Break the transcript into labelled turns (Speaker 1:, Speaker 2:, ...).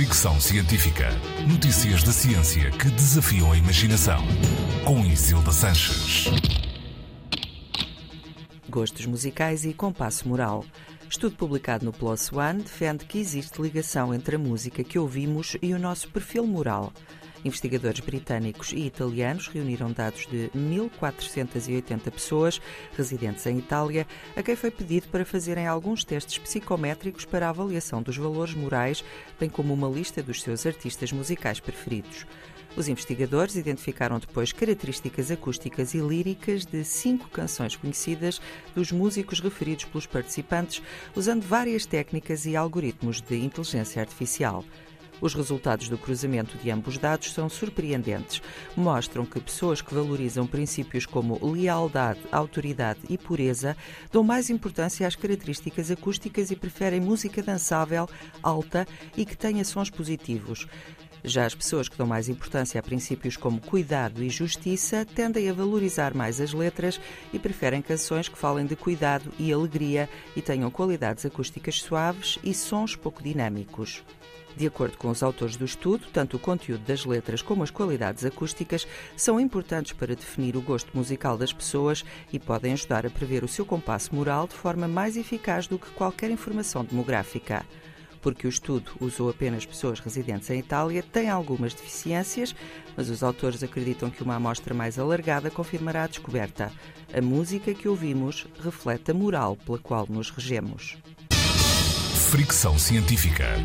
Speaker 1: Fricção Científica. Notícias da ciência que desafiam a imaginação. Com Isilda Sanches.
Speaker 2: Gostos musicais e compasso moral. Estudo publicado no PLOS ONE defende que existe ligação entre a música que ouvimos e o nosso perfil moral. Investigadores britânicos e italianos reuniram dados de 1.480 pessoas residentes em Itália, a quem foi pedido para fazerem alguns testes psicométricos para a avaliação dos valores morais, bem como uma lista dos seus artistas musicais preferidos. Os investigadores identificaram depois características acústicas e líricas de cinco canções conhecidas dos músicos referidos pelos participantes, usando várias técnicas e algoritmos de inteligência artificial. Os resultados do cruzamento de ambos dados são surpreendentes. Mostram que pessoas que valorizam princípios como lealdade, autoridade e pureza dão mais importância às características acústicas e preferem música dançável, alta e que tenha sons positivos. Já as pessoas que dão mais importância a princípios como cuidado e justiça tendem a valorizar mais as letras e preferem canções que falem de cuidado e alegria e tenham qualidades acústicas suaves e sons pouco dinâmicos. De acordo com os autores do estudo, tanto o conteúdo das letras como as qualidades acústicas são importantes para definir o gosto musical das pessoas e podem ajudar a prever o seu compasso moral de forma mais eficaz do que qualquer informação demográfica. Porque o estudo usou apenas pessoas residentes em Itália, tem algumas deficiências, mas os autores acreditam que uma amostra mais alargada confirmará a descoberta. A música que ouvimos reflete a moral pela qual nos regemos.
Speaker 1: Fricção científica.